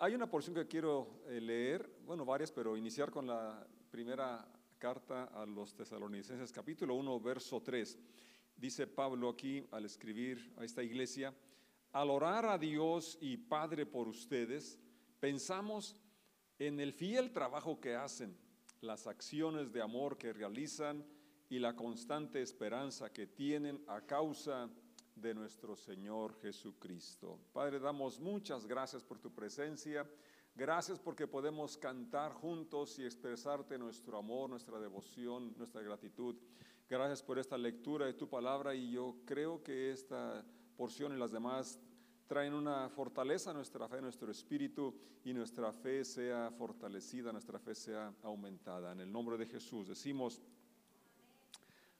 hay una porción que quiero eh, leer, bueno, varias, pero iniciar con la primera carta a los tesalonicenses, capítulo 1, verso 3. Dice Pablo aquí al escribir a esta iglesia, al orar a Dios y Padre por ustedes, pensamos en el fiel trabajo que hacen, las acciones de amor que realizan y la constante esperanza que tienen a causa de nuestro Señor Jesucristo. Padre, damos muchas gracias por tu presencia. Gracias porque podemos cantar juntos y expresarte nuestro amor, nuestra devoción, nuestra gratitud. Gracias por esta lectura de tu palabra y yo creo que esta porción y las demás traen una fortaleza a nuestra fe, nuestro espíritu y nuestra fe sea fortalecida, nuestra fe sea aumentada. En el nombre de Jesús decimos,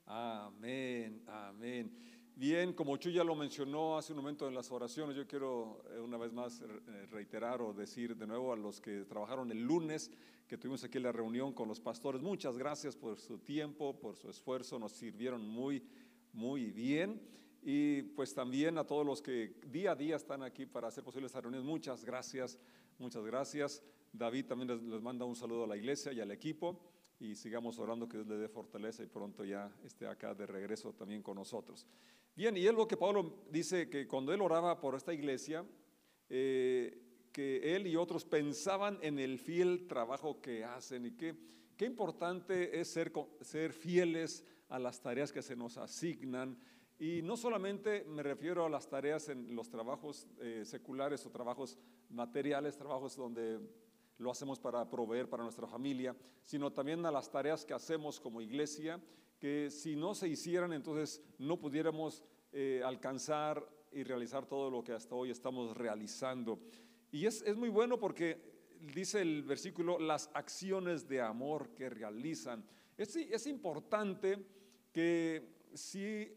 amén, amén. Bien, como Chu ya lo mencionó hace un momento en las oraciones, yo quiero eh, una vez más eh, reiterar o decir de nuevo a los que trabajaron el lunes, que tuvimos aquí la reunión con los pastores, muchas gracias por su tiempo, por su esfuerzo, nos sirvieron muy, muy bien. Y pues también a todos los que día a día están aquí para hacer posible esta reunión, muchas gracias, muchas gracias. David también les, les manda un saludo a la iglesia y al equipo y sigamos orando que Dios le dé fortaleza y pronto ya esté acá de regreso también con nosotros. Bien, y es lo que Pablo dice que cuando él oraba por esta iglesia, eh, que él y otros pensaban en el fiel trabajo que hacen y que qué importante es ser, ser fieles a las tareas que se nos asignan. Y no solamente me refiero a las tareas en los trabajos eh, seculares o trabajos materiales, trabajos donde lo hacemos para proveer para nuestra familia, sino también a las tareas que hacemos como iglesia, que si no se hicieran, entonces no pudiéramos eh, alcanzar y realizar todo lo que hasta hoy estamos realizando. Y es, es muy bueno porque dice el versículo, las acciones de amor que realizan. Es, es importante que si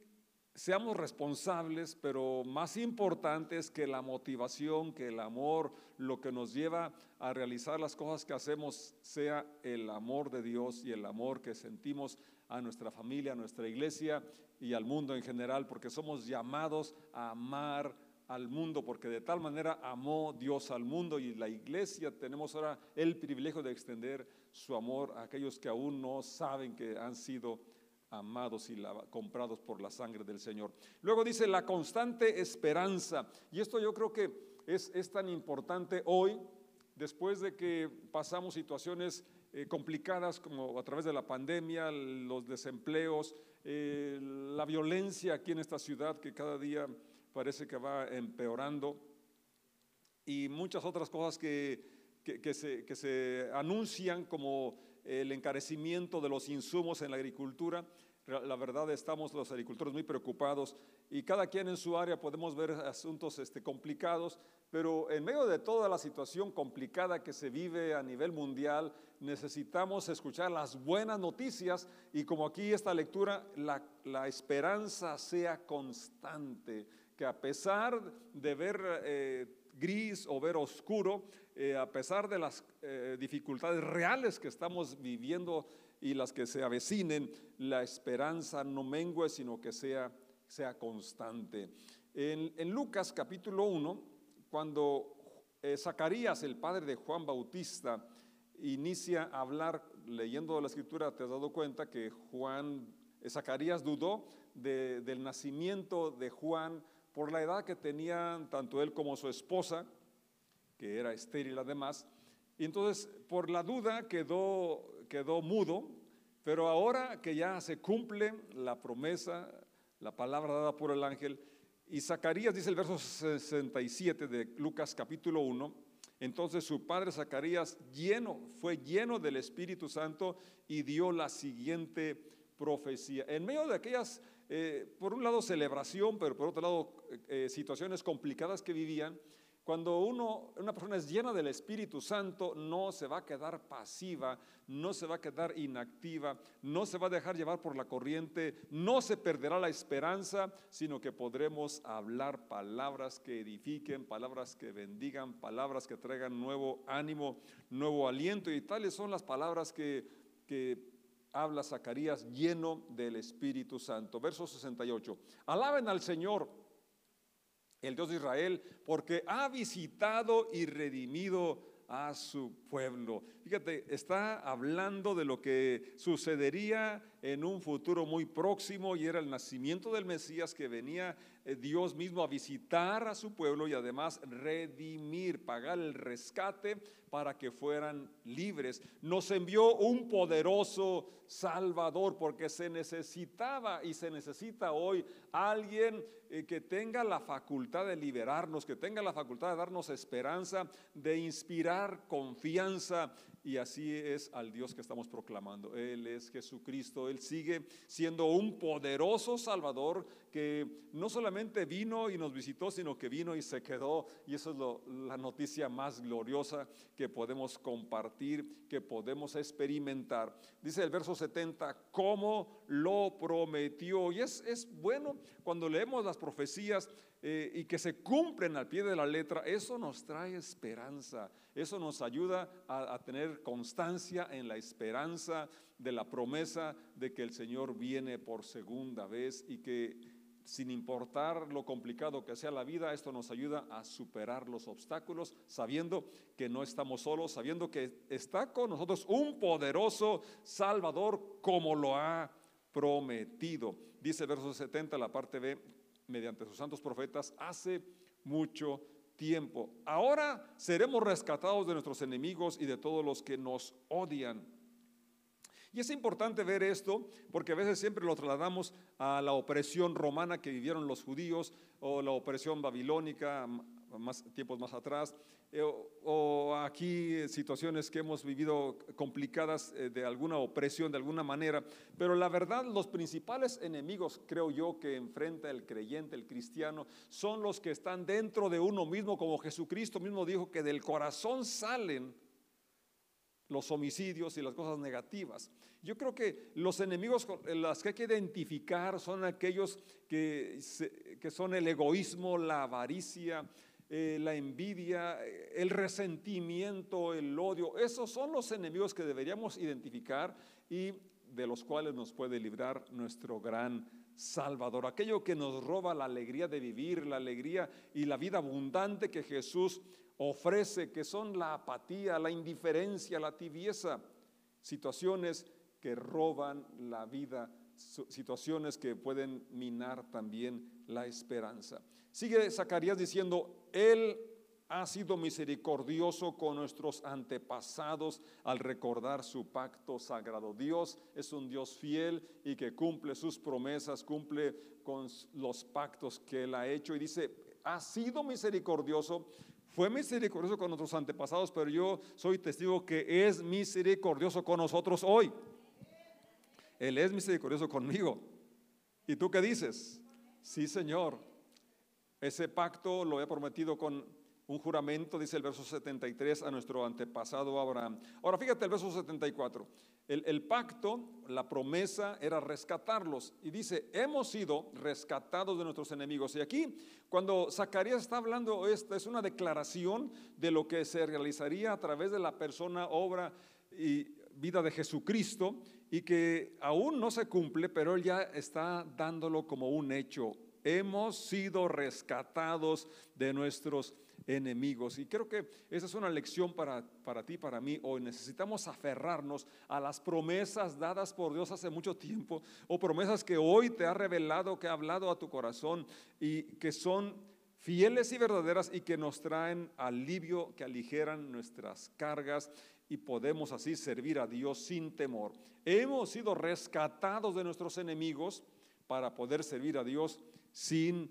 seamos responsables, pero más importante es que la motivación, que el amor, lo que nos lleva a realizar las cosas que hacemos sea el amor de Dios y el amor que sentimos a nuestra familia, a nuestra iglesia y al mundo en general, porque somos llamados a amar al mundo, porque de tal manera amó Dios al mundo y la iglesia tenemos ahora el privilegio de extender su amor a aquellos que aún no saben que han sido amados y comprados por la sangre del Señor. Luego dice la constante esperanza. Y esto yo creo que es, es tan importante hoy, después de que pasamos situaciones eh, complicadas como a través de la pandemia, los desempleos, eh, la violencia aquí en esta ciudad que cada día parece que va empeorando y muchas otras cosas que, que, se, que se anuncian como el encarecimiento de los insumos en la agricultura. La verdad estamos los agricultores muy preocupados y cada quien en su área podemos ver asuntos este, complicados, pero en medio de toda la situación complicada que se vive a nivel mundial, necesitamos escuchar las buenas noticias y como aquí esta lectura, la, la esperanza sea constante, que a pesar de ver eh, gris o ver oscuro, eh, a pesar de las eh, dificultades reales que estamos viviendo y las que se avecinen, la esperanza no mengue, sino que sea, sea constante. En, Lucas capítulo 1, cuando eh, Zacarías, el padre de Juan Bautista, inicia a hablar, leyendo la escritura, te has dado cuenta que Juan, Zacarías dudó del nacimiento de Juan por la edad que tenían tanto él como su esposa, que era estéril además, y entonces por la duda quedó, quedó mudo, pero ahora que ya se cumple la promesa, la palabra dada por el ángel, y Zacarías dice el verso 67 de Lucas capítulo 1, entonces su padre Zacarías lleno, fue lleno del Espíritu Santo y dio la siguiente profecía. En medio de aquellas, eh, por un lado celebración, pero por otro lado eh, situaciones complicadas que vivían, cuando uno, una persona es llena del Espíritu Santo, no se va a quedar pasiva, no se va a quedar inactiva, no se va a dejar llevar por la corriente, no se perderá la esperanza, sino que podremos hablar palabras que edifiquen, palabras que bendigan, palabras que traigan nuevo ánimo, nuevo aliento. Y tales son las palabras que, que habla Zacarías lleno del Espíritu Santo. Verso 68. Alaben al Señor el Dios de Israel, porque ha visitado y redimido a su pueblo. Fíjate, está hablando de lo que sucedería en un futuro muy próximo y era el nacimiento del Mesías que venía Dios mismo a visitar a su pueblo y además redimir, pagar el rescate para que fueran libres. Nos envió un poderoso Salvador porque se necesitaba y se necesita hoy alguien eh, que tenga la facultad de liberarnos, que tenga la facultad de darnos esperanza, de inspirar confianza y así es al Dios que estamos proclamando. Él es Jesucristo, Él sigue siendo un poderoso Salvador que no solamente vino y nos visitó, sino que vino y se quedó. Y eso es la noticia más gloriosa que podemos compartir, que podemos experimentar. Dice el verso 70, como lo prometió. Y es, es bueno cuando leemos las profecías eh, y que se cumplen al pie de la letra, eso nos trae esperanza, eso nos ayuda a, tener constancia en la esperanza de la promesa de que el Señor viene por segunda vez y que sin importar lo complicado que sea la vida, esto nos ayuda a superar los obstáculos, sabiendo que no estamos solos, sabiendo que está con nosotros un poderoso Salvador como lo ha prometido. Dice verso 70, la parte B, mediante sus santos profetas hace mucho tiempo. Ahora seremos rescatados de nuestros enemigos y de todos los que nos odian. Y es importante ver esto porque a veces siempre lo trasladamos a la opresión romana que vivieron los judíos o la opresión babilónica más tiempos más atrás, eh, o, aquí situaciones que hemos vivido complicadas eh, de alguna opresión, de alguna manera. Pero la verdad, los principales enemigos, creo yo, que enfrenta el creyente, el cristiano, son los que están dentro de uno mismo, como Jesucristo mismo dijo que del corazón salen los homicidios y las cosas negativas. Yo creo que los enemigos las que hay que identificar son aquellos que, que son el egoísmo, la avaricia, eh, la envidia, el resentimiento, el odio. Esos son los enemigos que deberíamos identificar y de los cuales nos puede librar nuestro gran Salvador. Aquello que nos roba la alegría de vivir, la alegría y la vida abundante que Jesús ofrece, que son la apatía, la indiferencia, la tibieza. Situaciones que roban la vida, situaciones que pueden minar también la esperanza. Sigue Zacarías diciendo, él ha sido misericordioso con nuestros antepasados al recordar su pacto sagrado. Dios es un Dios fiel y que cumple sus promesas, cumple con los pactos que Él ha hecho. Y dice, ha sido misericordioso, fue misericordioso con nuestros antepasados, pero yo soy testigo que es misericordioso con nosotros hoy. Él es misericordioso conmigo. ¿Y tú qué dices? Sí, Señor. Ese pacto lo he prometido con un juramento, dice el verso 73, a nuestro antepasado Abraham. Ahora fíjate el verso 74. El, pacto, la promesa era rescatarlos. Y dice, hemos sido rescatados de nuestros enemigos. Y aquí, cuando Zacarías está hablando, esta es una declaración de lo que se realizaría a través de la persona, obra y vida de Jesucristo, y que aún no se cumple, pero él ya está dándolo como un hecho hemos sido rescatados de nuestros enemigos. Y creo que esa es una lección para, para ti, para mí. Hoy necesitamos aferrarnos a las promesas dadas por Dios hace mucho tiempo o promesas que hoy te ha revelado, que ha hablado a tu corazón y que son fieles y verdaderas y que nos traen alivio, que aligeran nuestras cargas y podemos así servir a Dios sin temor. Hemos sido rescatados de nuestros enemigos para poder servir a Dios sin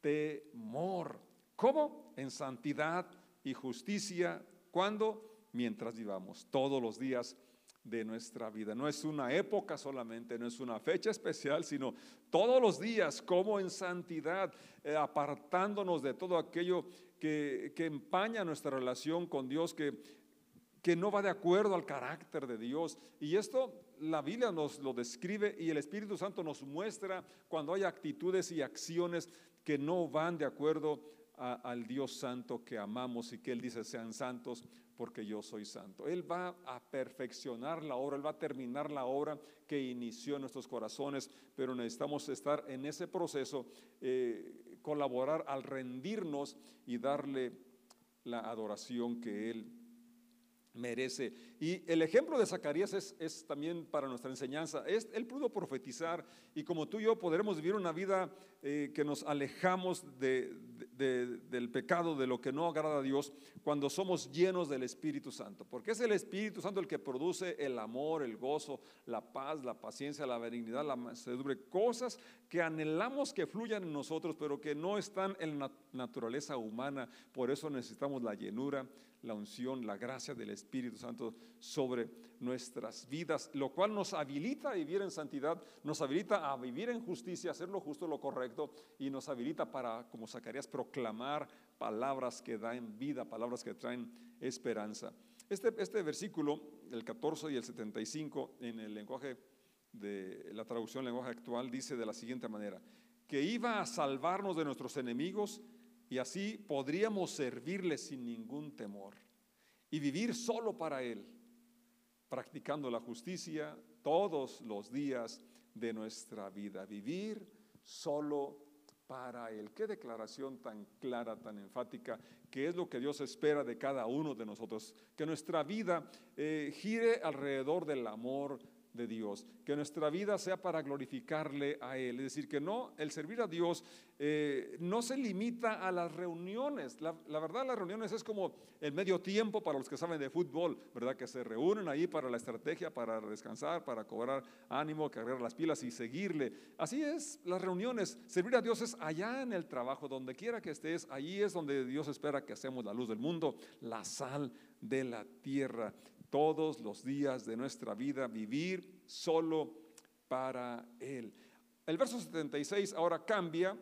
temor. ¿Cómo? En santidad y justicia. ¿Cuándo? Mientras vivamos, todos los días de nuestra vida. No es una época solamente, no es una fecha especial, sino todos los días, como en santidad, eh, apartándonos de todo aquello que, que empaña nuestra relación con Dios, que que no va de acuerdo al carácter de Dios. Y esto la Biblia nos lo describe y el Espíritu Santo nos muestra cuando hay actitudes y acciones que no van de acuerdo al Dios santo que amamos y que Él dice sean santos porque yo soy santo. Él va a perfeccionar la obra, Él va a terminar la obra que inició en nuestros corazones, pero necesitamos estar en ese proceso. Eh, colaborar al rendirnos y darle la adoración que Él merece. Y el ejemplo de Zacarías es, también para nuestra enseñanza. Es, él pudo profetizar y como tú y yo podremos vivir una vida eh, que nos alejamos del pecado, de lo que no agrada a Dios, cuando somos llenos del Espíritu Santo. Porque es el Espíritu Santo el que produce el amor, el gozo, la paz, la paciencia, la benignidad, la mansedumbre, cosas que anhelamos que fluyan en nosotros, pero que no están en la naturaleza humana. Por eso necesitamos la llenura la unción, la gracia del Espíritu Santo sobre nuestras vidas, lo cual nos habilita a vivir en santidad, nos habilita a vivir en justicia, hacer lo justo, lo correcto, y nos habilita para, como Zacarías, proclamar palabras que dan vida, palabras que traen esperanza. Este, este versículo, el 14 y el 75, en el lenguaje de la traducción lenguaje actual, dice de la siguiente manera, que iba a salvarnos de nuestros enemigos y así podríamos servirle sin ningún temor y vivir solo para Él, practicando la justicia todos los días de nuestra vida. Vivir solo para Él. Qué declaración tan clara, tan enfática, que es lo que Dios espera de cada uno de nosotros. Que nuestra vida eh, gire alrededor del amor, de Dios, que nuestra vida sea para glorificarle a Él. Es decir, que no, el servir a Dios eh, no se limita a las reuniones. La, verdad, las reuniones es como el medio tiempo para los que saben de fútbol, ¿verdad? Que se reúnen ahí para la estrategia, para descansar, para cobrar ánimo, cargar las pilas y seguirle. Así es, las reuniones. Servir a Dios es allá en el trabajo, donde quiera que estés, allí es donde Dios espera que hacemos la luz del mundo, la sal de la tierra todos los días de nuestra vida, vivir solo para Él. El verso 76 ahora cambia.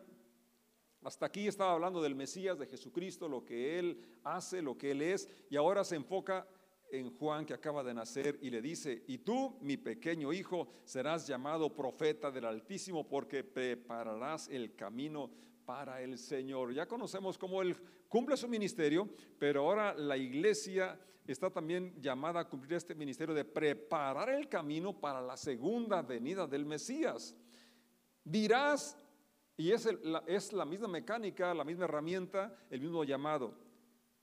Hasta aquí estaba hablando del Mesías, de Jesucristo, lo que Él hace, lo que Él es, y ahora se enfoca en Juan que acaba de nacer y le dice, y tú, mi pequeño hijo, serás llamado profeta del Altísimo porque prepararás el camino para el Señor. Ya conocemos cómo Él cumple su ministerio, pero ahora la iglesia está también llamada a cumplir este ministerio de preparar el camino para la segunda venida del Mesías. Dirás, y es, es la misma mecánica, la misma herramienta, el mismo llamado,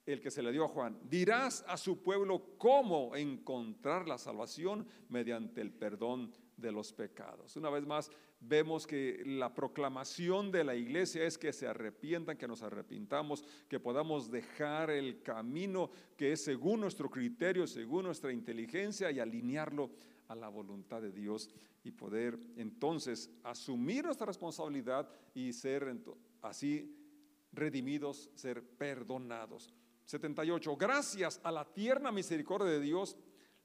el que se le dio a Juan. Dirás a su pueblo cómo encontrar la salvación mediante el perdón de los pecados. Una vez más, vemos que la proclamación de la iglesia es que se arrepientan, que nos arrepintamos, que podamos dejar el camino que es según nuestro criterio, según nuestra inteligencia y alinearlo a la voluntad de Dios y poder entonces asumir nuestra responsabilidad y ser así redimidos, ser perdonados. 78. Gracias a la tierna misericordia de Dios,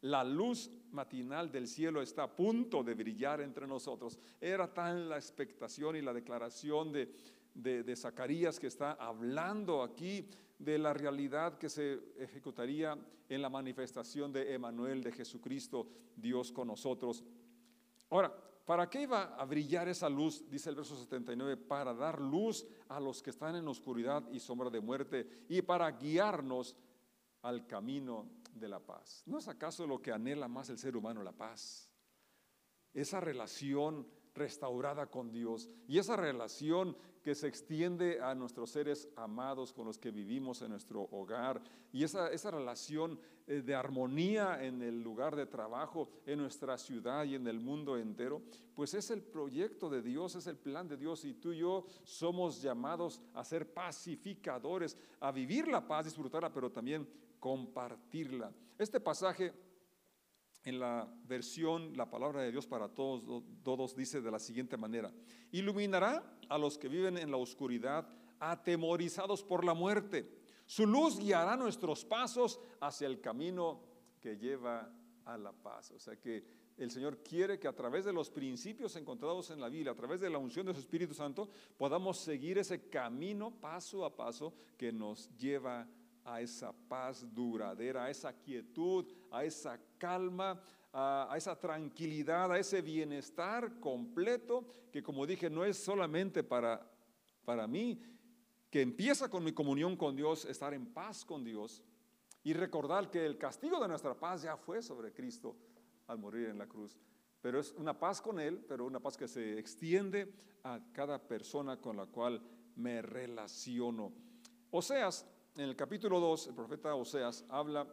la luz matinal del cielo está a punto de brillar entre nosotros. Era tan la expectación y la declaración de, de, Zacarías que está hablando aquí de la realidad que se ejecutaría en la manifestación de Emanuel, de Jesucristo, Dios con nosotros. Ahora, ¿para qué iba a brillar esa luz? Dice el verso 79, para dar luz a los que están en oscuridad y sombra de muerte y para guiarnos al camino de la paz. ¿No es acaso lo que anhela más el ser humano, la paz? Esa relación restaurada con Dios y esa relación que se extiende a nuestros seres amados con los que vivimos en nuestro hogar y esa, esa relación eh, de armonía en el lugar de trabajo, en nuestra ciudad y en el mundo entero, pues es el proyecto de Dios, es el plan de Dios y tú y yo somos llamados a ser pacificadores, a vivir la paz, disfrutarla, pero también compartirla. Este pasaje en la versión La palabra de Dios para todos, todos dice de la siguiente manera, iluminará a los que viven en la oscuridad, atemorizados por la muerte. Su luz guiará nuestros pasos hacia el camino que lleva a la paz. O sea que el Señor quiere que a través de los principios encontrados en la Biblia, a través de la unción de su Espíritu Santo, podamos seguir ese camino paso a paso que nos lleva a a esa paz duradera, a esa quietud, a esa calma, a, esa tranquilidad, a ese bienestar completo que como dije no es solamente para, para mí, que empieza con mi comunión con Dios, estar en paz con Dios y recordar que el castigo de nuestra paz ya fue sobre Cristo al morir en la cruz. Pero es una paz con Él, pero una paz que se extiende a cada persona con la cual me relaciono. Oseas, en el capítulo 2, el profeta Oseas habla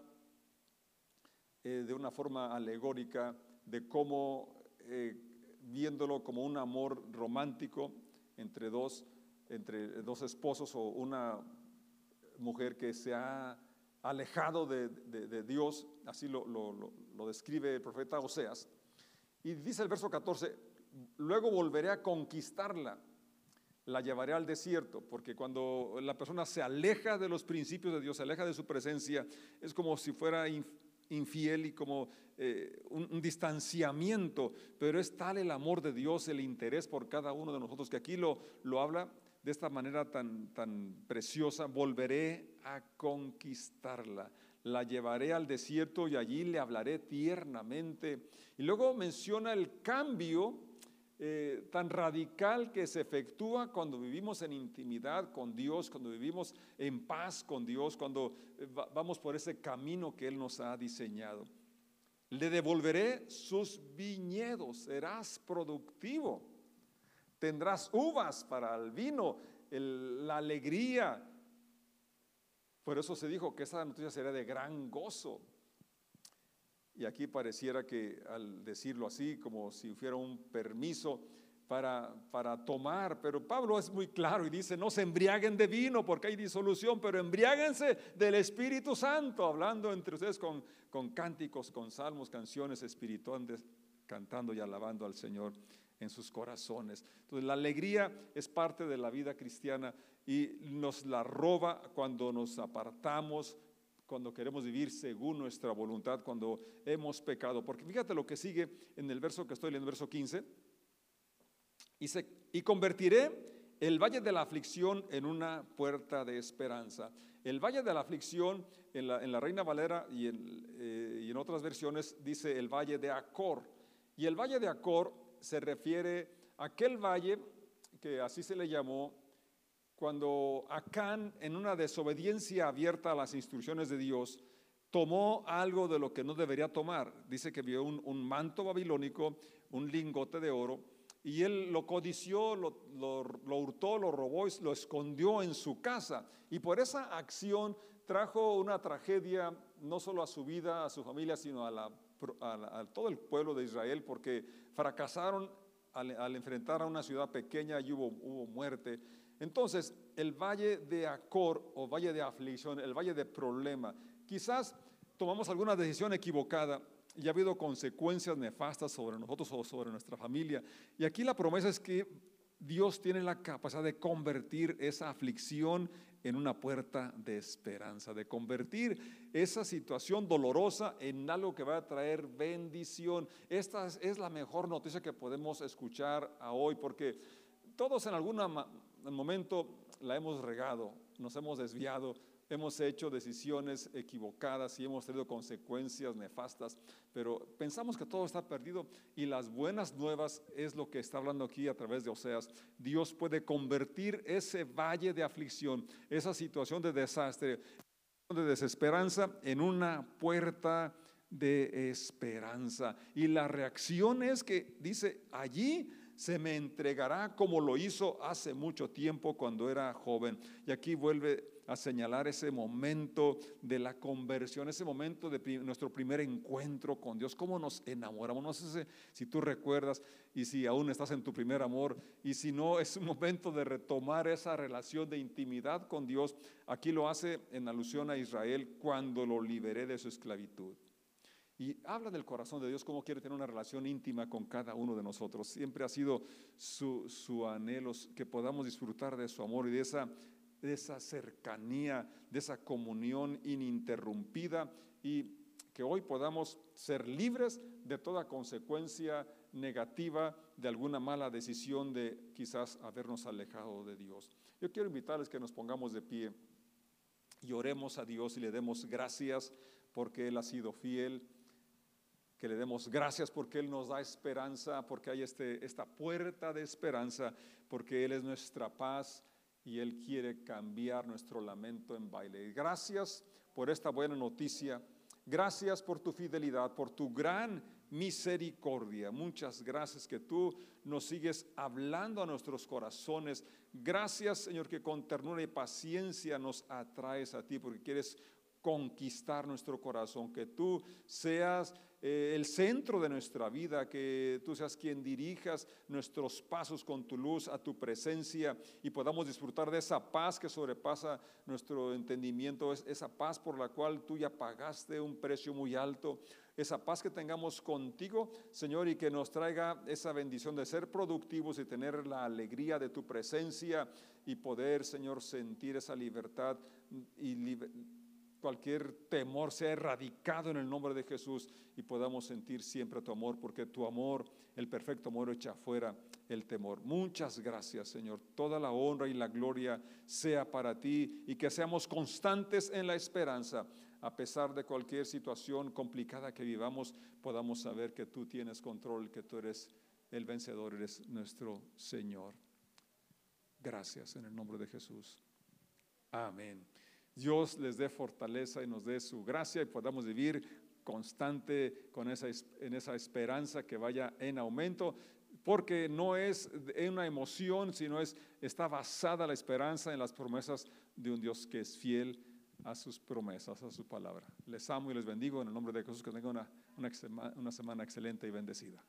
eh, de una forma alegórica de cómo, eh, viéndolo como un amor romántico entre dos, entre dos esposos o una mujer que se ha alejado de, Dios, así lo, lo describe el profeta Oseas. Y dice el verso 14, luego volveré a conquistarla, la llevaré al desierto, porque cuando la persona se aleja de los principios de Dios, se aleja de su presencia, es como si fuera infiel y como eh, un, distanciamiento, pero es tal el amor de Dios, el interés por cada uno de nosotros, que aquí lo, lo habla de esta manera tan, tan preciosa, volveré a conquistarla, la llevaré al desierto y allí le hablaré tiernamente. Y luego menciona el cambio eh, tan radical que se efectúa cuando vivimos en intimidad con Dios, cuando vivimos en paz con Dios, cuando eh, vamos por ese camino que Él nos ha diseñado. Le devolveré sus viñedos, serás productivo, tendrás uvas para el vino, la alegría. Por eso se dijo que esa noticia sería de gran gozo. Y aquí pareciera que al decirlo así, como si fuera un permiso para, para tomar, pero Pablo es muy claro y dice, no se embriaguen de vino porque hay disolución, pero embriáguense del Espíritu Santo, hablando entre ustedes con, con cánticos, con salmos, canciones espirituales, cantando y alabando al Señor en sus corazones. Entonces la alegría es parte de la vida cristiana y nos la roba cuando nos apartamos, cuando queremos vivir según nuestra voluntad, cuando hemos pecado. Porque fíjate lo que sigue en el verso que estoy leyendo, verso 15. Dice, y convertiré el valle de la aflicción en una puerta de esperanza. El valle de la aflicción en la, Reina Valera y en, eh, y en, otras versiones dice el valle de Acor. Y el valle de Acor se refiere a aquel valle que así se le llamó cuando Acán, en una desobediencia abierta a las instrucciones de Dios, tomó algo de lo que no debería tomar. Dice que vio un, manto babilónico, un lingote de oro, y él lo codició, lo, lo, hurtó, lo robó y lo escondió en su casa. Y por esa acción trajo una tragedia no solo a su vida, a su familia, sino a, todo el pueblo de Israel, porque fracasaron al, enfrentar a una ciudad pequeña y hubo, hubo muerte. Entonces, el valle de Acor o valle de aflicción, el valle de problema, quizás tomamos alguna decisión equivocada y ha habido consecuencias nefastas sobre nosotros o sobre nuestra familia. Y aquí la promesa es que Dios tiene la capacidad de convertir esa aflicción en una puerta de esperanza, de convertir esa situación dolorosa en algo que va a traer bendición. Esta es la mejor noticia que podemos escuchar hoy, porque todos en alguna el momento la hemos regado, nos hemos desviado, hemos hecho decisiones equivocadas y hemos tenido consecuencias nefastas, pero pensamos que todo está perdido y las buenas nuevas es lo que está hablando aquí a través de Oseas. Dios puede convertir ese valle de aflicción, esa situación de desastre, de desesperanza, en una puerta de esperanza. Y la reacción es que dice, allí se me entregará como lo hizo hace mucho tiempo cuando era joven. Y aquí vuelve a señalar ese momento de la conversión, ese momento de nuestro primer encuentro con Dios, cómo nos enamoramos. No sé si tú recuerdas y si aún estás en tu primer amor y si no, es un momento de retomar esa relación de intimidad con Dios. Aquí lo hace en alusión a Israel cuando lo liberé de su esclavitud. Y habla del corazón de Dios, cómo quiere tener una relación íntima con cada uno de nosotros. Siempre ha sido su, su anhelo que podamos disfrutar de su amor y de esa, de esa cercanía, de esa comunión ininterrumpida y que hoy podamos ser libres de toda consecuencia negativa de alguna mala decisión de quizás habernos alejado de Dios. Yo quiero invitarles que nos pongamos de pie y oremos a Dios y le demos gracias porque Él ha sido fiel que le demos gracias porque Él nos da esperanza, porque hay este, esta puerta de esperanza, porque Él es nuestra paz y Él quiere cambiar nuestro lamento en baile. Gracias por esta buena noticia. Gracias por tu fidelidad, por tu gran misericordia. Muchas gracias que tú nos sigues hablando a nuestros corazones. Gracias, Señor, que con ternura y paciencia nos atraes a ti porque quieres conquistar nuestro corazón, que tú seas eh, el centro de nuestra vida, que tú seas quien dirijas nuestros pasos con tu luz a tu presencia y podamos disfrutar de esa paz que sobrepasa nuestro entendimiento, esa paz por la cual tú ya pagaste un precio muy alto esa paz que tengamos contigo, Señor, y que nos traiga esa bendición de ser productivos y tener la alegría de tu presencia y poder, Señor, sentir esa libertad y cualquier temor sea erradicado en el nombre de Jesús y podamos sentir siempre tu amor, porque tu amor, el perfecto amor, echa fuera el temor. Muchas gracias, Señor. Toda la honra y la gloria sea para ti y que seamos constantes en la esperanza a pesar de cualquier situación complicada que vivamos, podamos saber que tú tienes control, que tú eres el vencedor, eres nuestro Señor. Gracias en el nombre de Jesús. Amén. Dios les dé fortaleza y nos dé su gracia y podamos vivir constante con esa, en esa esperanza que vaya en aumento, porque no es una emoción, sino es, está basada la esperanza en las promesas de un Dios que es fiel a sus promesas, a su palabra. Les amo y les bendigo en el nombre de Jesús, que tengan una, una semana excelente y bendecida.